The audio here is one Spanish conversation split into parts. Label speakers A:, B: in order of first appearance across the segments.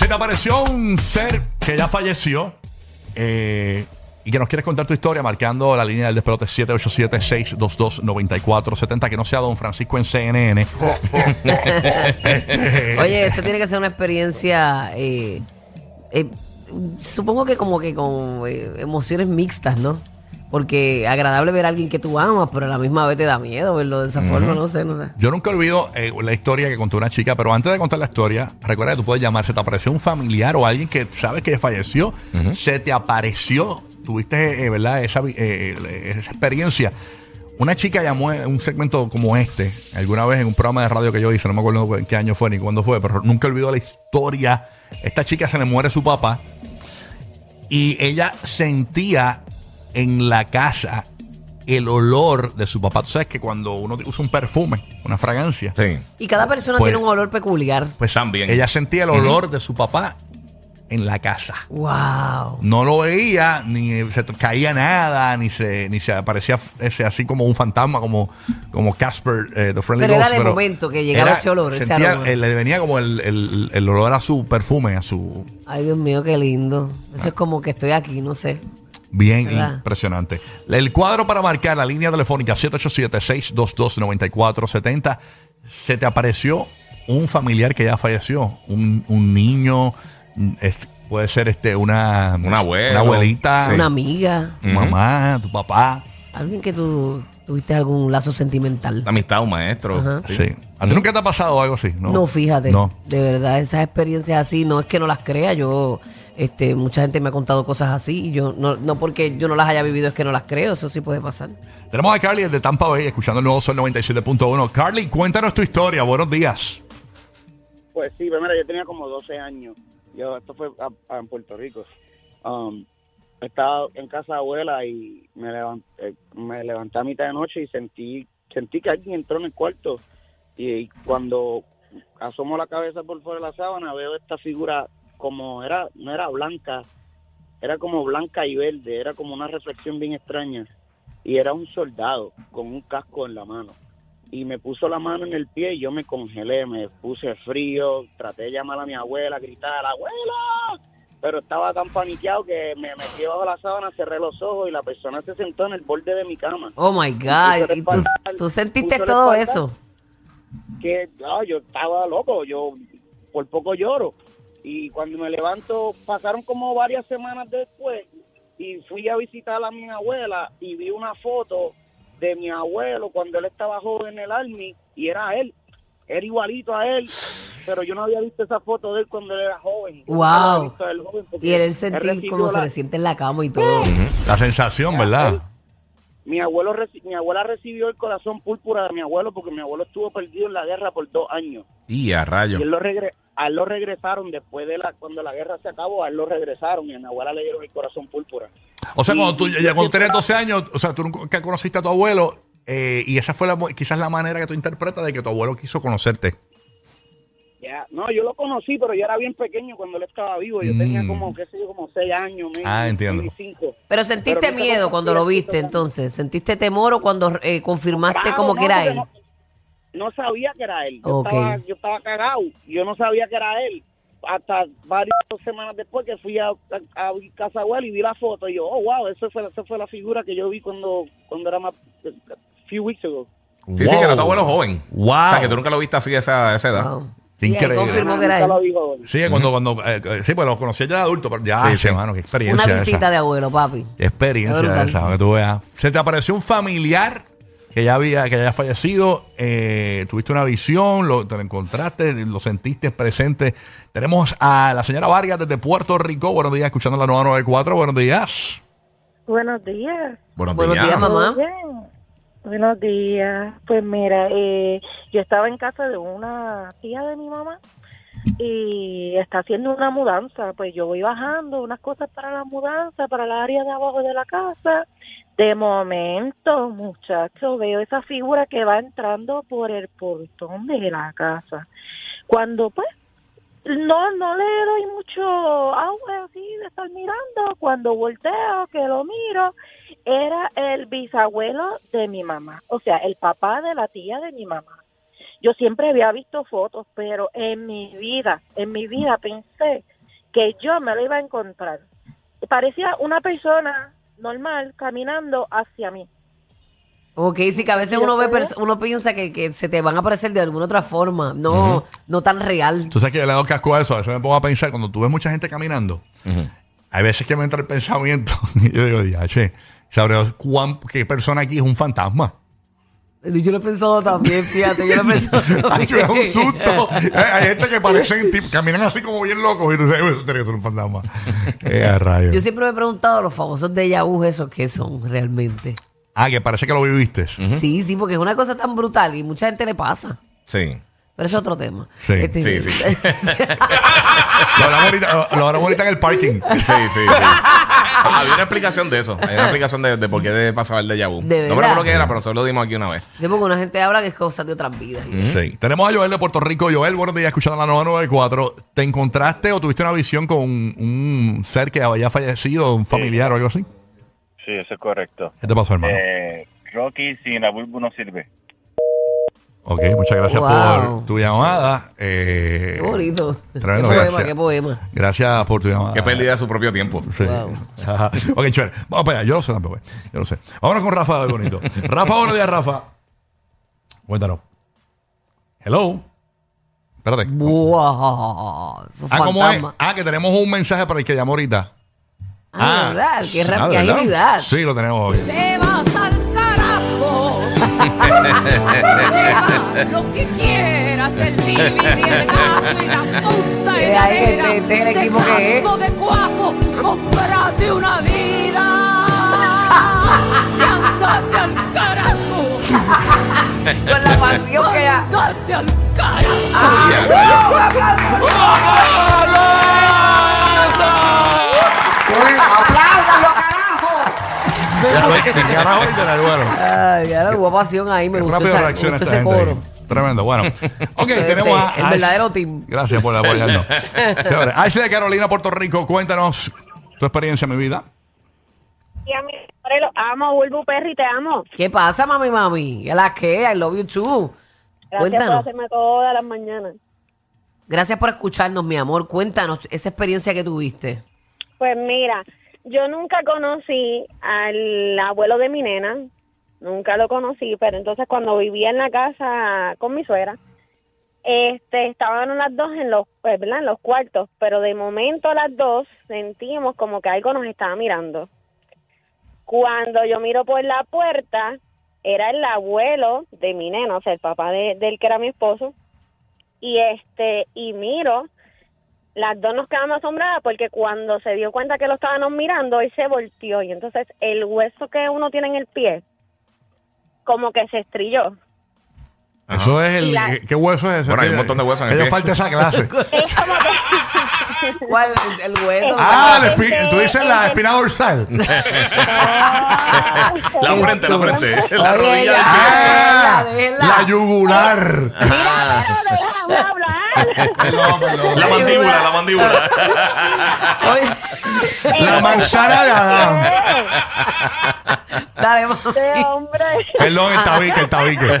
A: Se te apareció un ser que ya falleció eh, y que nos quieres contar tu historia marcando la línea del despelote 787-622-9470. Que no sea Don Francisco en CNN.
B: Oye, eso tiene que ser una experiencia, eh, eh, supongo que como que con eh, emociones mixtas, ¿no? Porque agradable ver a alguien que tú amas, pero a la misma vez te da miedo verlo de esa forma, no sé, no sé.
A: Yo nunca olvido eh, la historia que contó una chica, pero antes de contar la historia, recuerda que tú puedes llamar, se te apareció un familiar o alguien que sabes que falleció, se te apareció, tuviste, eh, ¿verdad? Esa, eh, eh, esa experiencia. Una chica llamó en un segmento como este, alguna vez en un programa de radio que yo hice, no me acuerdo en qué año fue ni cuándo fue, pero nunca olvido la historia. Esta chica se le muere su papá y ella sentía en la casa el olor de su papá. Tú sabes que cuando uno usa un perfume, una fragancia,
C: Sí.
B: Y cada persona
A: Pues-
B: tiene un olor peculiar.
A: pues
C: También.
A: ella sentía el olor de su papá en la casa.
B: Wow.
A: No lo veía, ni se t- caía nada, ni se, ni se aparecía ese, así como un fantasma, como, como Casper, eh, The Friendly
B: Pero era
A: Ghost,
B: de momento que llegaba ese olor, ese
A: sentía-
B: aroma.
A: eh, le venía como el, el- el olor a su perfume, a su...
B: Ay, Dios mío, qué lindo. Eso es como que estoy aquí, no sé.
A: Bien
B: ¿Verdad?
A: impresionante. El cuadro para marcar la línea telefónica 787-622-9470. Se te apareció un familiar que ya falleció, un, un niño, mm, es- puede ser este una,
C: Un abuelo.
A: una abuelita,
C: Sí.
B: Una amiga,
A: tu mamá, tu papá.
B: alguien que tú tuviste algún lazo sentimental.
C: La amistad, un maestro.
B: Ajá.
A: Sí. ¿A ti nunca te ha pasado algo así? No,
B: No, fíjate.
A: No.
B: De verdad, esas experiencias así, no es que no las crea. Yo, este, mucha gente me ha contado cosas así y yo, no, no porque yo no las haya vivido es que no las creo. Eso sí puede pasar.
A: Tenemos a Carly desde Tampa Bay escuchando el nuevo Sol 97.1. Carly, cuéntanos tu historia. Buenos días.
D: Pues sí, pues mira, yo tenía como 12 años. Yo, esto fue a- a- en Puerto Rico. Um, estaba en casa de abuela y me levanté, me levanté a mitad de noche y sentí sentí que alguien entró en el cuarto. Y, cuando asomo la cabeza por fuera de la sábana, veo esta figura como era, no era blanca, era como blanca y verde, era como una reflexión bien extraña. Y era un soldado con un casco en la mano y me puso la mano en el pie y yo me congelé, me puse frío, traté de llamar a mi abuela, gritar, abuela, pero estaba tan paniqueado que me metí bajo la sábana, cerré los ojos y la persona se sentó en el borde de mi cama.
B: Oh my God. ¿Y tú, tú sentiste todo eso?
D: Que no, yo estaba loco, yo por poco lloro. Y cuando me levanto, pasaron como varias semanas después y fui a visitar a mi abuela y vi una foto de mi abuelo cuando él estaba joven en el Army y era él, era igualito a él, pero yo no había visto esa foto de él cuando él era joven.
B: Wow.
D: nunca había visto a él joven porque
B: Y él
D: él recibió
B: como se le siente en la cama y todo.
A: La sensación, ¿verdad?
D: Mi abuelo reci- mi abuela recibió el corazón púrpura de mi abuelo porque mi abuelo estuvo perdido en la guerra por dos años.
C: Y a rayo.
D: Y él lo regre a él lo regresaron después de la cuando la guerra se acabó, a él lo regresaron y a mi abuela le dieron el corazón púrpura.
A: O sea,
D: Y-
A: cuando tú
D: y-
A: ya cuando tenías 12 años, o sea, tú nunca conociste a tu abuelo eh, y esa fue la, quizás la manera que tú interpretas de que tu abuelo quiso conocerte.
D: Ya, no, yo lo conocí, pero yo era bien pequeño cuando él estaba vivo. Yo
A: Mm.
D: tenía como, qué sé yo, como seis años.
A: Ah, entiendo.
D: cinco.
B: Pero sentiste
D: Pero
B: miedo cuando lo viste entonces. ¿Sentiste temor o cuando eh, confirmaste
D: Claro,
B: como
D: no,
B: que era él?
D: No, no sabía que era él. Yo,
B: Ok.
D: estaba, yo estaba cagado. Yo no sabía que era él. Hasta varias semanas después que fui a, a, casa abuela y vi la foto. Y yo, oh, wow, esa fue, esa fue la figura que yo vi cuando, cuando era más. few weeks ago.
C: Sí, sí, que era tu abuelo joven.
A: Wow.
C: O sea, que tú nunca lo viste así a esa, a esa edad.
B: Wow. Sí,
A: Increíble.
B: confirmó que era él.
A: Sí, cuando, cuando eh, eh, sí, pues lo conocí ya de adulto, pero ya,
C: Sí,
A: sí,
C: sí.
A: mano, qué experiencia
B: Una
A: esa.
B: visita de abuelo, papi.
A: Experiencia
B: brutal.
A: esa, que tú veas. Se te apareció un familiar que ya había, que ya había fallecido, eh, tuviste una visión, lo, te lo encontraste, lo sentiste presente. Tenemos a la señora Vargas desde Puerto Rico. Buenos días, escuchando la 994. Buenos días.
E: Buenos días.
C: Buenos,
B: Buenos días, mamá.
E: Buenos días. Pues mira, eh, yo estaba en casa de una tía de mi mamá y está haciendo una mudanza. Pues yo voy bajando unas cosas para la mudanza, para el área de abajo de la casa. De momento, muchacho, veo esa figura que va entrando por el portón de la casa. Cuando pues no, no le doy mucho agua así de estar mirando. Cuando volteo, que lo miro, era el bisabuelo de mi mamá, o sea, el papá de la tía de mi mamá. Yo siempre había visto fotos, pero en mi vida, en mi vida pensé que yo me lo iba a encontrar. Parecía una persona normal caminando hacia mí.
B: Ok, sí, que a veces uno ve, uno piensa que, que se te van a aparecer de alguna otra forma, no, no tan real.
A: Tú sabes que yo le doy casco a eso. A veces me pongo a pensar, cuando tú ves mucha gente caminando, hay veces que me entra el pensamiento. y yo digo, "Ya, che, ¿sabrás cuán, qué persona aquí es un fantasma?
B: Yo lo he pensado también, fíjate, yo lo he pensado
A: Ay, me da un susto. Hay gente que parecen, caminan así como bien locos y tú sabes, eso tiene que ser un fantasma. Eh, a rayos.
B: Yo siempre me he preguntado los famosos de Yahoo esos qué son realmente.
A: Ah, que parece que lo viviste.
B: Sí, sí, porque es una cosa tan brutal y mucha gente le pasa.
C: Sí.
B: Pero es otro tema.
A: Sí,
B: Este,
C: sí, sí.
A: Lo hablamos ahorita, lo- lo hablamos ahorita en el parking.
C: Sí, sí, sí. Había una explicación de eso. Hay una explicación de, de por qué de pasaba el déjà vu.
B: ¿De
C: no me acuerdo qué era, pero solo lo dimos aquí una vez.
B: Sí, porque una gente habla que es cosas de otras vidas.
A: Sí. Tenemos a Joel de Puerto Rico. Joel, buenos días, escuchando la 994. ¿Te encontraste o tuviste una visión con un, un ser que había fallecido, un familiar o algo así?
F: Sí, eso es correcto.
A: ¿Qué te pasó, hermano?
F: Eh, Rocky sin la bulbo no sirve.
A: Ok, muchas gracias
B: Wow.
A: por tu llamada. Eh,
B: Qué bonito.
A: Tremendo,
B: qué poema,
A: gracias.
B: qué poema.
A: Gracias por tu llamada.
C: Qué pérdida de su propio tiempo.
A: Sí.
B: Wow.
A: Ok, chévere. Vamos para allá. Yo lo sé tampoco. güey. Yo lo sé. Vámonos con Rafa de Bonito. Rafa, buenos días, Rafa. Cuéntanos. Hello. Espérate.
B: Wow,
A: Ah, ¿cómo es?
B: fantasma.
A: Ah, que tenemos un mensaje para el que llamó ahorita.
B: Ah,
A: Ah.
B: ¿verdad? Qué,
C: Ah,
B: rápida
C: ¿verdad?
B: agilidad.
A: Sí, lo tenemos hoy.
G: Te vas al carajo. Lo que quieras, el libi y el gato y la punta heladera.
B: este- este es el
G: Te
B: equipo que es.
G: saco de cuajo, cómprate una vida. Y andate al carajo.
B: Con la pasión que ya.
G: Andate al carajo.
A: Ya lo ¿Qué carajo ahorita en el vuelo?
B: Ay, ahora hubo pasión ahí, me gustó,
A: Rápido
B: esa-
A: reacciona
B: me
A: esta
B: gustó ese
A: gente.
B: coro.
A: ahí. Tremendo. Bueno. Ok,
B: Este,
A: tenemos a.
B: el
A: Ash-
B: verdadero team.
A: Gracias por apoyarnos. Chévere. Ashley de Carolina, Puerto Rico. Cuéntanos tu experiencia en mi vida.
E: Y a mi padre lo amo, Bulbu Perry, te amo.
B: ¿Qué pasa, mami, mami? ¿A la qué? I love you too.
E: Gracias por
B: Cuéntanos.
E: hacerme todas las mañanas.
B: Gracias por escucharnos, mi amor. Cuéntanos esa experiencia que tuviste.
E: Pues mira, yo nunca conocí al abuelo de mi nena, nunca lo conocí, pero entonces cuando vivía en la casa con mi suegra, este, estaban las dos en los, ¿verdad? en los cuartos, pero de momento las dos sentimos como que algo nos estaba mirando. Cuando yo miro por la puerta, era el abuelo de mi nena, o sea, el papá de- del que era mi esposo, y este, y miro las dos nos quedamos asombradas porque cuando se dio cuenta que lo estábamos mirando, él se volteó y entonces el hueso que uno tiene en el pie como que se estrelló.
A: Eso es el.
E: La-
A: ¿Qué hueso es ese?
C: Bueno, hay un montón de huesos en el
A: Ellos
C: pie.
A: falta esa clase.
B: ¿Cuál es el hueso?
A: ah, la
E: Este,
A: espi- tú dices la espina dorsal.
C: La frente, la frente. La
B: Oye,
C: rodilla
B: ya.
C: del pie.
A: Ah,
B: déjenla.
A: la yugular.
E: Déjame hablar.
C: La mandíbula, la mandíbula.
A: La manzana de Adán.
B: dale, mami.
E: Este hombre.
A: Perdón, el tabique, el tabique.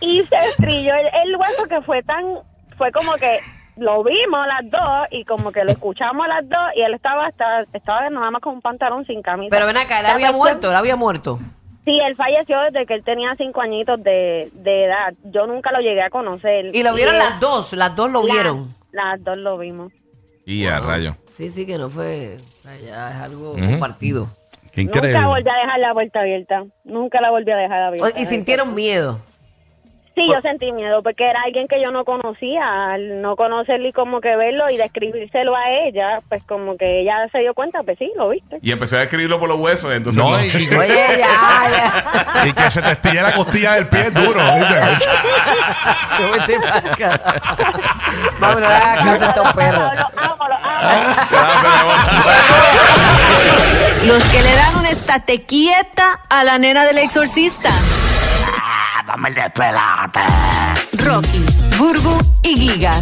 E: Y se estrelló el, el hueso que fue tan... Fue como que lo vimos las dos y como que lo escuchamos las dos y él estaba hasta estaba nada más con un pantalón sin camisa.
B: Pero ven acá, él había
E: cuestión-
B: muerto, él había muerto.
E: Sí, él falleció desde que él tenía cinco añitos de, de edad. Yo nunca lo llegué a conocer.
B: Y lo vieron las dos, las dos lo
E: la-
B: vieron.
E: Las dos lo vimos.
C: Y a rayo.
B: Sí, sí, que no fue. O sea, ya es algo
C: Ujú.
B: compartido.
A: Qué
E: Nunca
A: increíble.
E: volví a dejar la puerta abierta. Nunca la volví a dejar abierta.
B: Y sintieron miedo.
E: Sí, yo sentí miedo porque era alguien que yo no conocía. Al no conocerlo y como que verlo y describírselo a ella, pues como que ella se dio cuenta, pues sí, lo viste.
C: Y empecé a escribirlo por los huesos, entonces.
A: No,
C: no.
A: y, y-
B: Oye, ya, ya.
A: y que se te estille la costilla del pie duro, ¿viste?
B: Yo caso a estos perros.
H: Los que le dan una estate quieta a la nena del exorcista. Rocky, Burbu y Giga.